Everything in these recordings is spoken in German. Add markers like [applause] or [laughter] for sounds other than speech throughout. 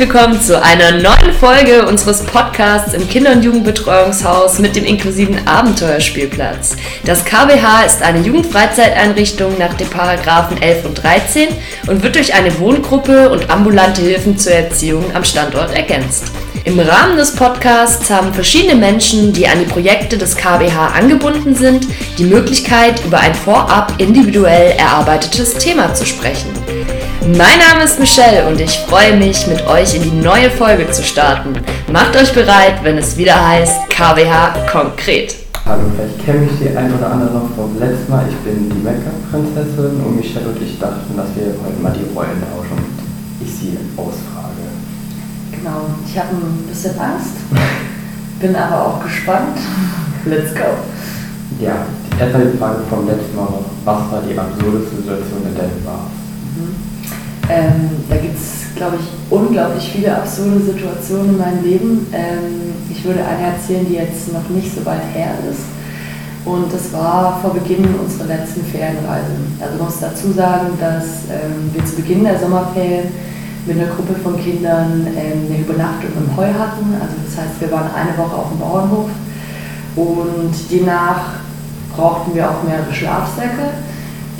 willkommen zu einer neuen Folge unseres Podcasts im Kinder- und Jugendbetreuungshaus mit dem inklusiven Abenteuerspielplatz. Das KBH ist eine Jugendfreizeiteinrichtung nach den Paragraphen 11 und 13 und wird durch eine Wohngruppe und ambulante Hilfen zur Erziehung am Standort ergänzt. Im Rahmen des Podcasts haben verschiedene Menschen, die an die Projekte des KBH angebunden sind, die Möglichkeit, über ein vorab individuell erarbeitetes Thema zu sprechen. Mein Name ist Michelle und ich freue mich, mit euch in die neue Folge zu starten. Macht euch bereit, wenn es wieder heißt KWH konkret. Hallo, vielleicht kenne ich die ein oder andere noch vom letzten Mal. Ich bin die Make-up-Prinzessin und Michelle und ich dachten, dass wir heute mal die Rollen tauschen ich sie ausfrage. Genau, ich habe ein bisschen Angst, bin aber auch gespannt. [laughs] Let's go. Ja, die Frage vom letzten Mal noch. Was war die absurdeste Situation, in der du warst? Ähm, da gibt es, glaube ich, unglaublich viele absurde Situationen in meinem Leben. Ähm, ich würde eine erzählen, die jetzt noch nicht so weit her ist. Und das war vor Beginn unserer letzten Ferienreise. Also ich muss dazu sagen, dass ähm, wir zu Beginn der Sommerferien mit einer Gruppe von Kindern ähm, eine Übernachtung im Heu hatten. Also das heißt, wir waren eine Woche auf dem Bauernhof und demnach brauchten wir auch mehrere Schlafsäcke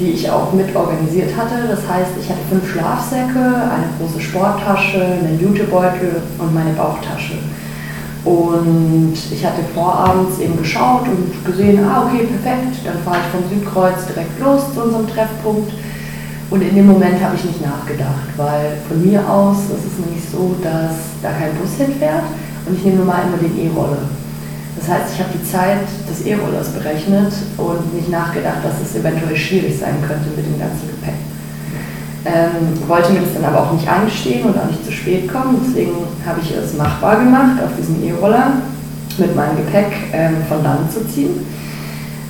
die ich auch mit organisiert hatte. Das heißt, ich hatte fünf Schlafsäcke, eine große Sporttasche, einen Jutebeutel und meine Bauchtasche. Und ich hatte vorabends eben geschaut und gesehen, ah okay, perfekt, dann fahre ich vom Südkreuz direkt los zu unserem Treffpunkt. Und in dem Moment habe ich nicht nachgedacht, weil von mir aus ist es nämlich so, dass da kein Bus hinfährt und ich nehme nun mal immer den E-Roller. Das heißt, ich habe die Zeit des E-Rollers berechnet und nicht nachgedacht, dass es eventuell schwierig sein könnte mit dem ganzen Gepäck. Ähm, wollte mir das dann aber auch nicht eingestehen und auch nicht zu spät kommen, deswegen habe ich es machbar gemacht, auf diesem E-Roller mit meinem Gepäck ähm, von Land zu ziehen.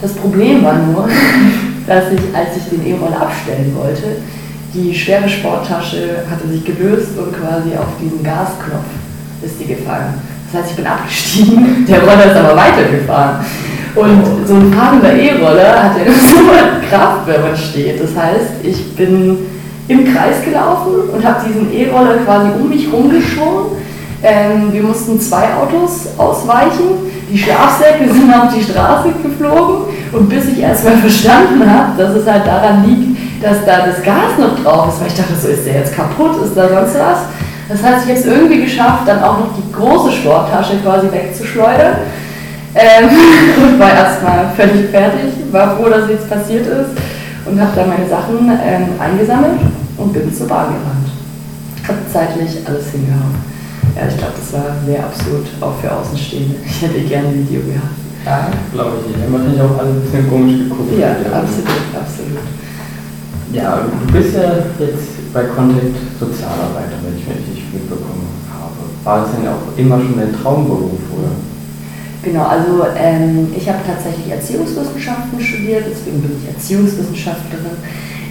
Das Problem war nur, [laughs] dass ich, als ich den E-Roller abstellen wollte, die schwere Sporttasche hatte sich gelöst und quasi auf diesen Gasknopf ist die gefallen. Das heißt, ich bin abgestiegen, [laughs] der Roller ist aber weitergefahren. Und so ein fahrender E-Roller hat ja [laughs] so eine Kraft, wenn man steht. Das heißt, ich bin im Kreis gelaufen und habe diesen E-Roller quasi um mich rumgeschoben. Ähm, wir mussten zwei Autos ausweichen. Die Schlafsäcke [laughs] sind auf die Straße geflogen. Und bis ich erstmal [laughs] verstanden habe, dass es halt daran liegt, dass da das Gas noch drauf ist, weil ich dachte, so ist der jetzt kaputt, ist da sonst was? Das heißt, ich habe es irgendwie geschafft, dann auch noch die große Sporttasche quasi wegzuschleudern. Ähm, [laughs] und war erstmal völlig fertig, war froh, dass jetzt passiert ist und habe dann meine Sachen ähm, eingesammelt und bin zur Bahn gerannt. Hat zeitlich alles hingehauen. Ja, ich glaube, das war sehr absurd, auch für Außenstehende. Ich hätte gerne ein Video gehabt. Ja, glaube ich. Wir haben wahrscheinlich auch alle ein bisschen komisch geguckt. Ja, absolut, absolut. Ja, du bist ja jetzt bei Contact Sozialarbeiter, wenn ich richtig mitbekommen habe. War das denn auch immer schon dein Traumberuf, oder? Genau, also ähm, ich habe tatsächlich Erziehungswissenschaften studiert, deswegen bin ich Erziehungswissenschaftlerin,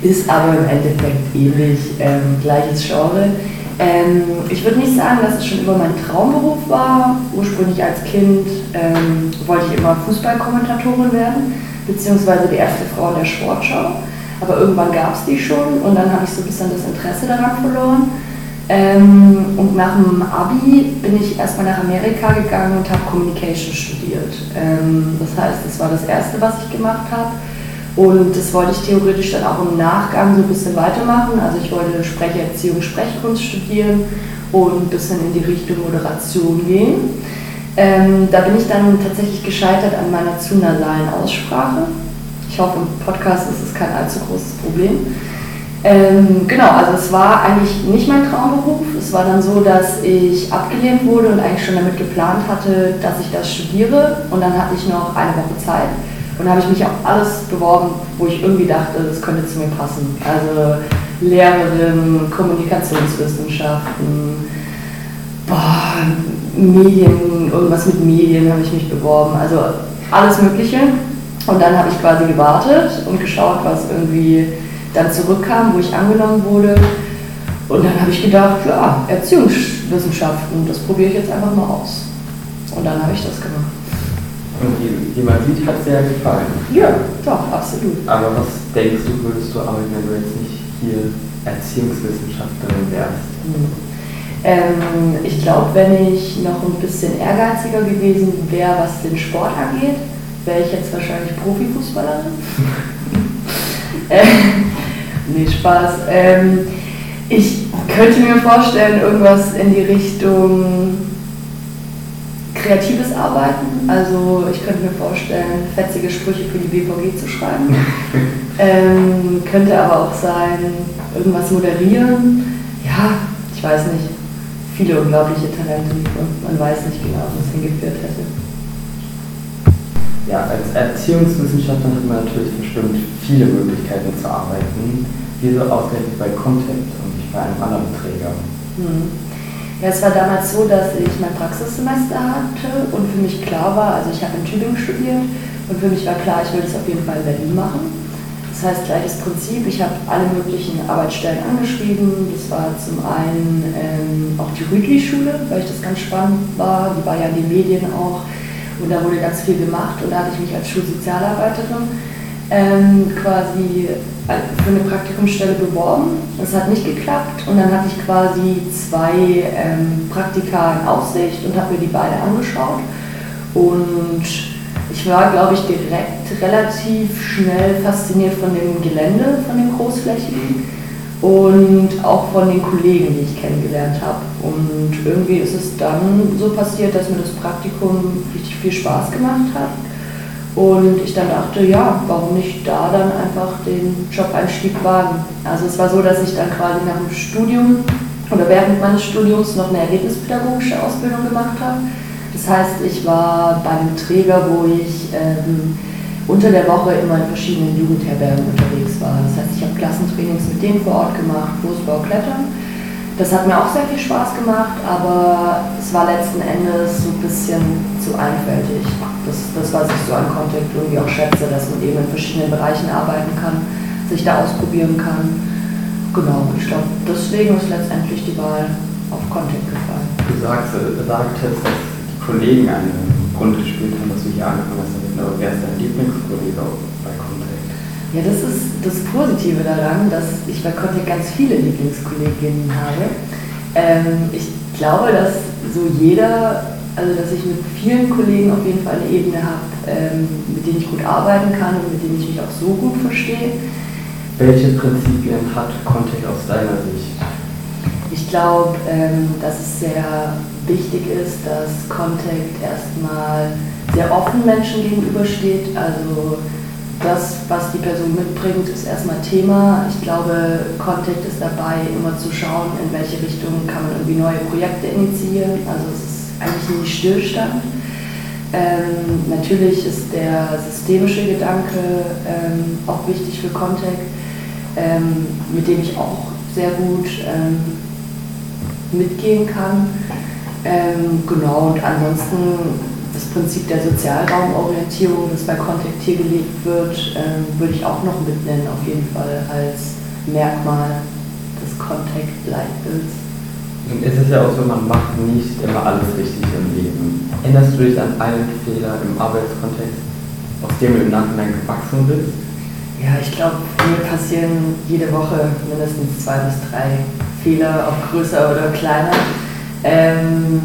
ist aber im Endeffekt ähnlich, ähm, gleiches Genre. Ähm, ich würde nicht sagen, dass es schon immer mein Traumberuf war. Ursprünglich als Kind ähm, wollte ich immer Fußballkommentatorin werden, beziehungsweise die erste Frau in der Sportschau. Aber irgendwann gab es die schon und dann habe ich so ein bisschen das Interesse daran verloren. Ähm, und nach dem Abi bin ich erstmal nach Amerika gegangen und habe Communication studiert. Ähm, das heißt, das war das Erste, was ich gemacht habe. Und das wollte ich theoretisch dann auch im Nachgang so ein bisschen weitermachen. Also ich wollte Sprecherziehung, Sprechkunst studieren und ein bisschen in die Richtung Moderation gehen. Ähm, da bin ich dann tatsächlich gescheitert an meiner zu nasalen Aussprache. Ich hoffe, im Podcast ist es kein allzu großes Problem. Ähm, genau, also es war eigentlich nicht mein Traumberuf. Es war dann so, dass ich abgelehnt wurde und eigentlich schon damit geplant hatte, dass ich das studiere. Und dann hatte ich noch eine Woche Zeit. Und da habe ich mich auf alles beworben, wo ich irgendwie dachte, das könnte zu mir passen. Also Lehrerin, Kommunikationswissenschaften, boah, Medien, irgendwas mit Medien habe ich mich beworben. Also alles Mögliche. Und dann habe ich quasi gewartet und geschaut, was irgendwie dann zurückkam, wo ich angenommen wurde. Und dann habe ich gedacht, ja, Erziehungswissenschaften, das probiere ich jetzt einfach mal aus. Und dann habe ich das gemacht. Und wie, wie man sieht, hat ja gefallen. Ja, doch, absolut. Aber was denkst du, würdest du arbeiten, wenn du jetzt nicht hier Erziehungswissenschaftlerin wärst? Hm. Ähm, ich glaube, wenn ich noch ein bisschen ehrgeiziger gewesen wäre, was den Sport angeht, wäre ich jetzt wahrscheinlich Profifußballerin. [laughs] äh, nee, Spaß. Ähm, ich könnte mir vorstellen, irgendwas in die Richtung kreatives Arbeiten. Also ich könnte mir vorstellen, fetzige Sprüche für die BVG zu schreiben. [laughs] ähm, könnte aber auch sein, irgendwas moderieren. Ja, ich weiß nicht. Viele unglaubliche Talente und man weiß nicht genau, wo es hingeführt hätte. Ja, als Erziehungswissenschaftler hat man natürlich bestimmt viele Möglichkeiten zu arbeiten. Wieso ausgerechnet bei Contact und nicht bei einem anderen Träger? Hm. Ja, es war damals so, dass ich mein Praxissemester hatte und für mich klar war, also ich habe in Tübingen studiert und für mich war klar, ich will das auf jeden Fall in Berlin machen. Das heißt, gleiches Prinzip, ich habe alle möglichen Arbeitsstellen angeschrieben. Das war zum einen ähm, auch die Rüdli-Schule, weil ich das ganz spannend war. Die war ja in den Medien auch und da wurde ganz viel gemacht und da hatte ich mich als Schulsozialarbeiterin ähm, quasi für eine Praktikumsstelle beworben. Das hat nicht geklappt und dann hatte ich quasi zwei ähm, Praktika in Aussicht und habe mir die beide angeschaut. Und ich war, glaube ich, direkt relativ schnell fasziniert von dem Gelände, von dem Großflächigen und auch von den Kollegen, die ich kennengelernt habe. Und irgendwie ist es dann so passiert, dass mir das Praktikum richtig viel Spaß gemacht hat und ich dann dachte, ja, warum nicht da dann einfach den Job-Einstieg wagen? Also es war so, dass ich dann quasi nach dem Studium oder während meines Studiums noch eine erlebnispädagogische Ausbildung gemacht habe. Das heißt, ich war bei einem Träger, wo ich ähm, unter der Woche immer in verschiedenen Jugendherbergen unterwegs war. Das heißt, ich habe Klassentrainings mit denen vor Ort gemacht, Fußball, Klettern. Das hat mir auch sehr viel Spaß gemacht, aber es war letzten Endes so ein bisschen zu einfältig das, das, was ich so an Contact irgendwie auch schätze, dass man eben in verschiedenen Bereichen arbeiten kann, sich da ausprobieren kann. Genau, ich glaube, deswegen ist letztendlich die Wahl auf Contact gefallen. Du sagst, äh, sagtest, dass die Kollegen eine Rolle gespielt haben, dass du hier angefangen hast aber wer ist dein Lieblingskollege? Ja, das ist das Positive daran, dass ich bei Contact ganz viele Lieblingskolleginnen habe. Ähm, ich glaube, dass so jeder also dass ich mit vielen Kollegen auf jeden Fall eine Ebene habe, ähm, mit denen ich gut arbeiten kann und mit denen ich mich auch so gut verstehe. Welche Prinzipien hat Contact aus deiner Sicht? Ich glaube, ähm, dass es sehr wichtig ist, dass Contact erstmal sehr offen Menschen gegenübersteht. Also das, was die Person mitbringt, ist erstmal Thema. Ich glaube, Contact ist dabei, immer zu schauen, in welche Richtung kann man irgendwie neue Projekte initiieren. Also es ist eigentlich nie Stillstand. Ähm, natürlich ist der systemische Gedanke ähm, auch wichtig für Contact, ähm, mit dem ich auch sehr gut ähm, mitgehen kann. Ähm, genau, und ansonsten das Prinzip der Sozialraumorientierung, das bei Contact hier gelegt wird, ähm, würde ich auch noch mitnennen, auf jeden Fall als Merkmal des Contact-Leitbilds. Nun ist es ja auch so, man macht nicht immer alles richtig im Leben. Erinnerst du dich an einen Fehler im Arbeitskontext, aus dem du im Nachhinein gewachsen bist? Ja, ich glaube, mir passieren jede Woche mindestens zwei bis drei Fehler, ob größer oder kleiner, ähm,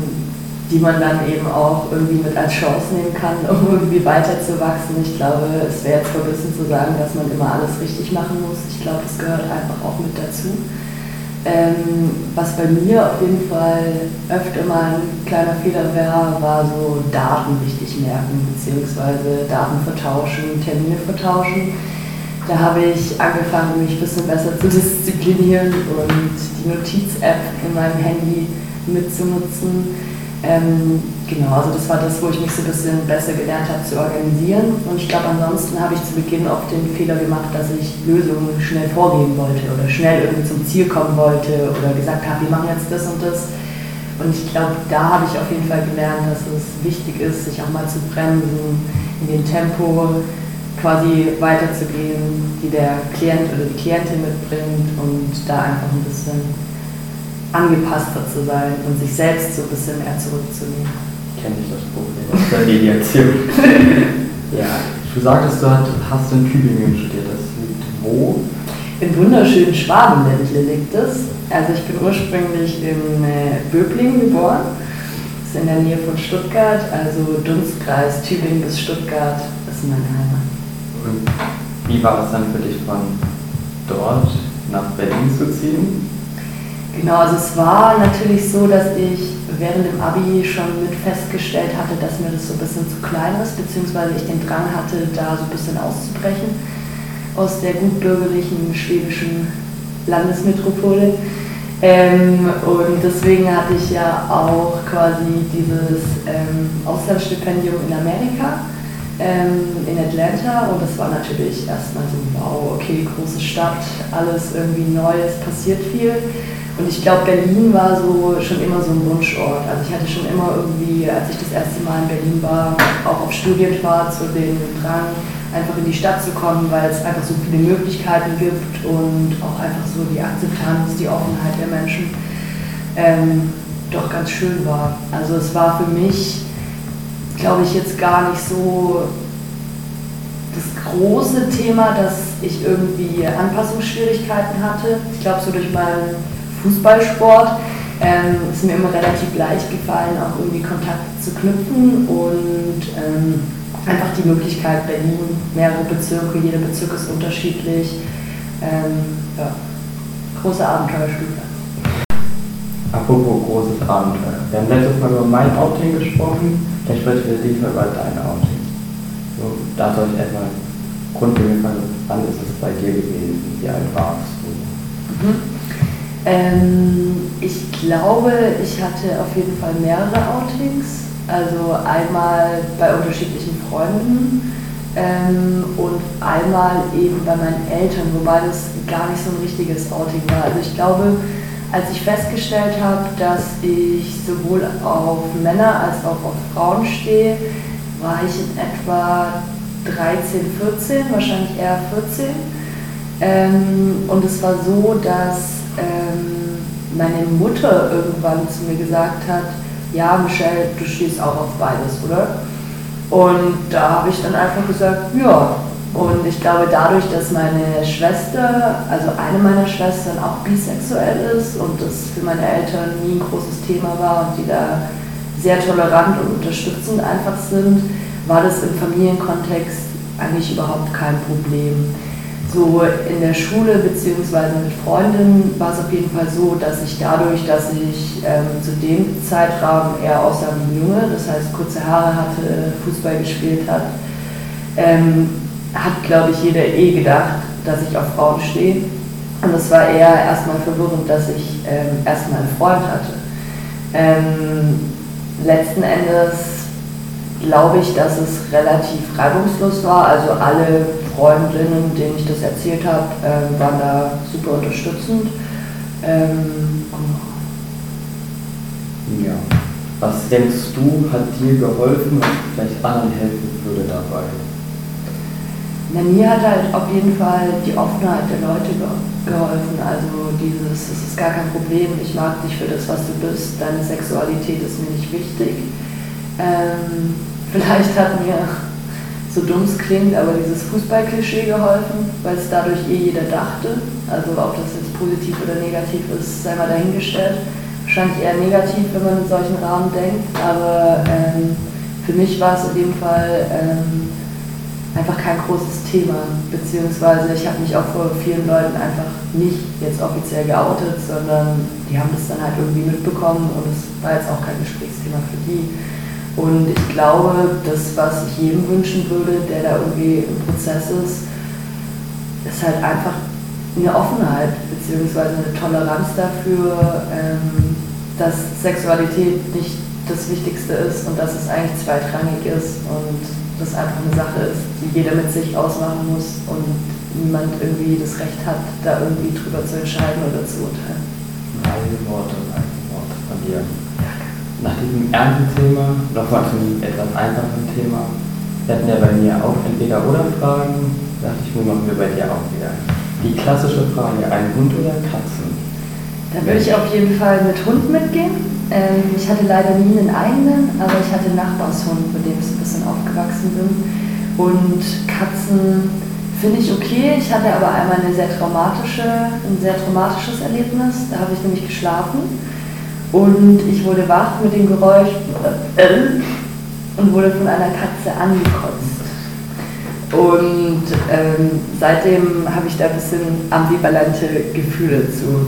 die man dann eben auch irgendwie mit als Chance nehmen kann, [laughs] um irgendwie weiterzuwachsen. Ich glaube, es wäre jetzt verbissen zu sagen, dass man immer alles richtig machen muss. Ich glaube, das gehört einfach auch mit dazu. Ähm, was bei mir auf jeden Fall öfter mal ein kleiner Fehler wäre, war so Daten richtig merken, beziehungsweise Daten vertauschen, Termine vertauschen. Da habe ich angefangen, mich ein bisschen besser zu [laughs] disziplinieren und die Notiz-App in meinem Handy mitzunutzen ähm, genau, also das war das, wo ich mich so ein bisschen besser gelernt habe zu organisieren. Und ich glaube, ansonsten habe ich zu Beginn oft den Fehler gemacht, dass ich Lösungen schnell vorgeben wollte oder schnell irgendwie zum Ziel kommen wollte oder gesagt habe, wir machen jetzt das und das. Und ich glaube, da habe ich auf jeden Fall gelernt, dass es wichtig ist, sich auch mal zu bremsen, in dem Tempo quasi weiterzugehen, die der Klient oder die Klientin mitbringt und da einfach ein bisschen angepasster zu sein und sich selbst so ein bisschen mehr zurückzunehmen. Kenne ich das Problem aus der Mediation. ja. Du sagtest, du hast in Tübingen studiert. Das liegt wo? im wunderschönen Schwabenländle liegt es. Also ich bin ursprünglich in äh, Böblingen geboren. Das ist in der Nähe von Stuttgart, also Dunstkreis, Tübingen bis Stuttgart, ist meine Heimat. Und wie war es dann für dich von dort nach Berlin zu ziehen? Genau, also es war natürlich so, dass ich während dem Abi schon mit festgestellt hatte, dass mir das so ein bisschen zu klein ist, beziehungsweise ich den Drang hatte, da so ein bisschen auszubrechen aus der gutbürgerlichen schwedischen Landesmetropole. Ähm, und deswegen hatte ich ja auch quasi dieses ähm, Auslandsstipendium in Amerika, ähm, in Atlanta. Und das war natürlich erstmal so, wow, okay, große Stadt, alles irgendwie Neues, passiert viel. Und ich glaube, Berlin war so schon immer so ein Wunschort. Also ich hatte schon immer irgendwie, als ich das erste Mal in Berlin war, auch auf Studienfahrt, so den Drang, einfach in die Stadt zu kommen, weil es einfach so viele Möglichkeiten gibt und auch einfach so die Akzeptanz, die Offenheit der Menschen ähm, doch ganz schön war. Also es war für mich, glaube ich, jetzt gar nicht so das große Thema, dass ich irgendwie Anpassungsschwierigkeiten hatte. Ich glaube, so durch meinen Fußballsport ähm, ist mir immer relativ leicht gefallen, auch irgendwie Kontakte zu knüpfen und ähm, einfach die Möglichkeit, Berlin, mehrere Bezirke, jeder Bezirk ist unterschiedlich. Ähm, ja, große Abenteuerspielplatz. Apropos großes Abenteuer. Wir haben letztes Mal über mein Outing gesprochen, vielleicht sprechen wir diesmal über dein Outing. So, da soll ich erstmal grundlegend fragen, wann ist es bei dir gewesen? Wie alt warst du? Mhm. Ähm, ich glaube, ich hatte auf jeden Fall mehrere Outings. Also einmal bei unterschiedlichen Freunden ähm, und einmal eben bei meinen Eltern, wobei das gar nicht so ein richtiges Outing war. Also ich glaube, als ich festgestellt habe, dass ich sowohl auf Männer als auch auf Frauen stehe, war ich in etwa 13, 14, wahrscheinlich eher 14. Ähm, und es war so, dass meine Mutter irgendwann zu mir gesagt hat, ja, Michelle, du stehst auch auf beides, oder? Und da habe ich dann einfach gesagt, ja. Und ich glaube, dadurch, dass meine Schwester, also eine meiner Schwestern auch bisexuell ist und das für meine Eltern nie ein großes Thema war und die da sehr tolerant und unterstützend einfach sind, war das im Familienkontext eigentlich überhaupt kein Problem so in der Schule bzw. mit Freundinnen war es auf jeden Fall so, dass ich dadurch, dass ich ähm, zu dem Zeitraum eher aussah wie Junge, das heißt kurze Haare hatte, Fußball gespielt hat, ähm, hat glaube ich jeder eh gedacht, dass ich auf Frauen stehe. Und es war eher erstmal verwirrend, dass ich ähm, erstmal einen Freund hatte. Ähm, letzten Endes glaube ich, dass es relativ reibungslos war. Also alle Freundinnen, denen ich das erzählt habe, äh, waren da super unterstützend. Ähm, ja. Was denkst du, hat dir geholfen und vielleicht anderen helfen würde dabei? Na, mir hat halt auf jeden Fall die Offenheit der Leute geholfen. Also dieses, es ist gar kein Problem, ich mag dich für das, was du bist, deine Sexualität ist mir nicht wichtig. Ähm, [laughs] vielleicht hat mir so dumm es klingt, aber dieses Fußballklischee geholfen, weil es dadurch eh jeder dachte. Also ob das jetzt positiv oder negativ ist, sei mal dahingestellt. Wahrscheinlich eher negativ, wenn man in solchen Rahmen denkt, aber ähm, für mich war es in dem Fall ähm, einfach kein großes Thema, beziehungsweise ich habe mich auch vor vielen Leuten einfach nicht jetzt offiziell geoutet, sondern die haben das dann halt irgendwie mitbekommen und es war jetzt auch kein Gesprächsthema für die. Und ich glaube, das, was ich jedem wünschen würde, der da irgendwie im Prozess ist, ist halt einfach eine Offenheit bzw. eine Toleranz dafür, ähm, dass Sexualität nicht das Wichtigste ist und dass es eigentlich zweitrangig ist und das einfach eine Sache ist, die jeder mit sich ausmachen muss und niemand irgendwie das Recht hat, da irgendwie drüber zu entscheiden oder zu urteilen. Ein Worte, ein Wort von dir nach diesem ernsten Thema nochmal zu einem etwas einfachen Thema. Wir hatten ja bei mir auch entweder oder Fragen, dachte ich mir, machen wir bei dir auch wieder. Die klassische Frage, ein Hund oder Katzen? Da würde ich auf jeden Fall mit Hund mitgehen. Ähm, ich hatte leider nie einen eigenen, aber ich hatte einen Nachbarshund, mit dem ich ein bisschen aufgewachsen bin. Und Katzen Finde ich okay. Ich hatte aber einmal eine sehr traumatische, ein sehr traumatisches Erlebnis. Da habe ich nämlich geschlafen und ich wurde wach mit dem Geräusch äh, und wurde von einer Katze angekotzt. Und ähm, seitdem habe ich da ein bisschen ambivalente Gefühle zu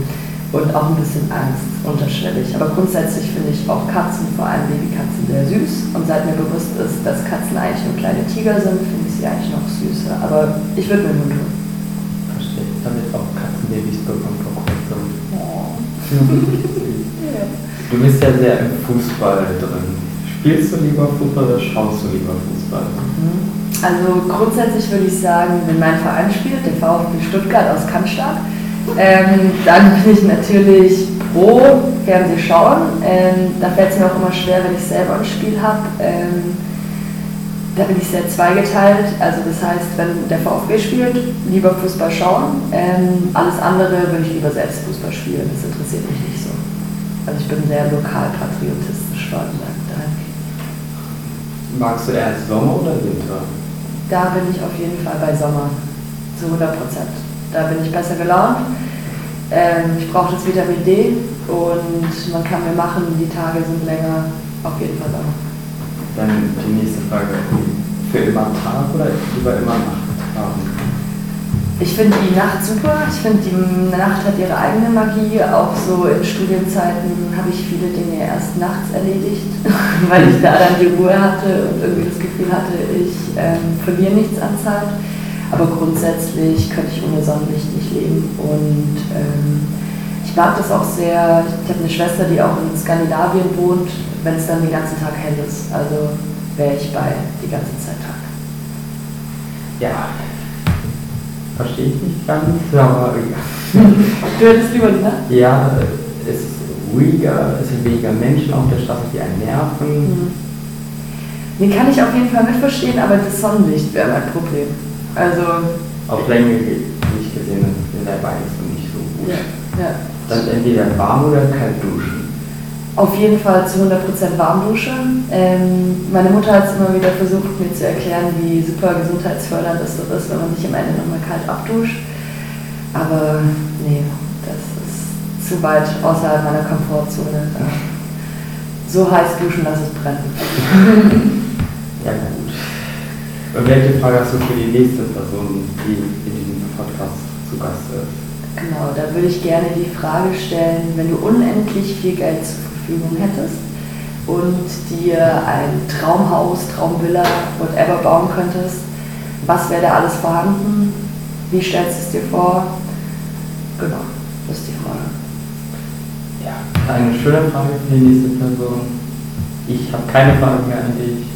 und auch ein bisschen Angst unterschwellig. Aber grundsätzlich finde ich auch Katzen, vor allem Babykatzen, sehr süß. Und seit mir bewusst ist, dass Katzen eigentlich nur kleine Tiger sind, finde ich sie eigentlich noch süßer. Aber ich würde mir nur tun. Verstehe. Damit auch Katzenbabys bekommen vor kurzem. Oh. [laughs] Du bist ja sehr im Fußball drin. Spielst du lieber Fußball oder schaust du lieber Fußball? Mhm. Also grundsätzlich würde ich sagen, wenn mein Verein spielt, der VfB Stuttgart aus Cannstatt, ähm, dann bin ich natürlich pro Fernseh schauen. Ähm, da fällt es mir auch immer schwer, wenn ich selber ein Spiel habe. Ähm, da bin ich sehr zweigeteilt. Also das heißt, wenn der VfB spielt, lieber Fußball schauen. Ähm, alles andere würde ich lieber selbst Fußball spielen. Das interessiert mich nicht so. Also ich bin sehr lokalpatriotistisch vor allem daheim. Magst du eher Sommer oder Winter? Da bin ich auf jeden Fall bei Sommer. Zu 100 Prozent. Da bin ich besser gelaunt. Ähm, ich brauche das Vitamin D und man kann mir machen, die Tage sind länger. Auf jeden Fall Sommer. Dann die nächste Frage. Für immer Tag oder lieber immer Nacht haben? Ich finde die Nacht super. Ich finde, die Nacht hat ihre eigene Magie. Auch so in Studienzeiten habe ich viele Dinge erst nachts erledigt, [laughs] weil ich da dann die Ruhe hatte und irgendwie das Gefühl hatte, ich ähm, verliere nichts an Zeit. Aber grundsätzlich könnte ich ohne Sonnenlicht nicht leben. Und ähm, ich mag das auch sehr. Ich habe eine Schwester, die auch in Skandinavien wohnt, wenn es dann den ganzen Tag hell ist. Also wäre ich bei die ganze Zeit Tag. Ja. Verstehe ich nicht ganz, aber ja. Du hättest lieber die Nacht? Ja, es ist ruhiger, es sind weniger Menschen auf der Straße, die einen nerven. Mhm. Den kann ich auf jeden Fall mitverstehen, aber das Sonnenlicht wäre mein Problem. Also. Auf Länge nicht gesehen, in der Beine ist nicht so gut. Ja, ja. Dann entweder warm oder kalt duschen. Auf jeden Fall zu 100% Warmdusche. Ähm, meine Mutter hat es immer wieder versucht, mir zu erklären, wie super gesundheitsfördernd das doch ist, wenn man sich am Ende nochmal kalt abduscht. Aber nee, das ist zu weit außerhalb meiner Komfortzone. Da so heiß duschen, dass es brennt. [laughs] ja, gut. Und welche Frage hast du für die nächste Person, die in diesem Podcast zu Gast ist? Genau, da würde ich gerne die Frage stellen, wenn du unendlich viel Geld zur Verfügung hättest und dir ein Traumhaus, Traumvilla, whatever bauen könntest, was wäre da alles vorhanden? Wie stellst du es dir vor? Genau, das ist die Frage. Ja, eine schöne Frage für die nächste Person. Ich habe keine Frage mehr an dich.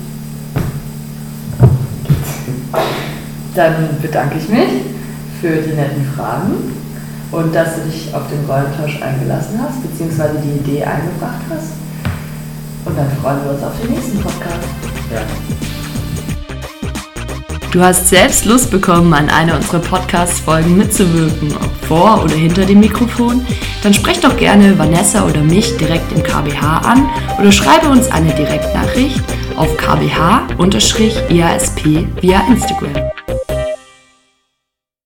Dann bedanke ich mich für die netten Fragen und dass du dich auf den Rollentausch eingelassen hast, beziehungsweise die Idee eingebracht hast. Und dann freuen wir uns auf den nächsten Podcast. Ja. Du hast selbst Lust bekommen, an einer unserer Podcast-Folgen mitzuwirken, ob vor oder hinter dem Mikrofon? Dann sprech doch gerne Vanessa oder mich direkt im KBH an oder schreibe uns eine Direktnachricht auf kbh-iasp via Instagram.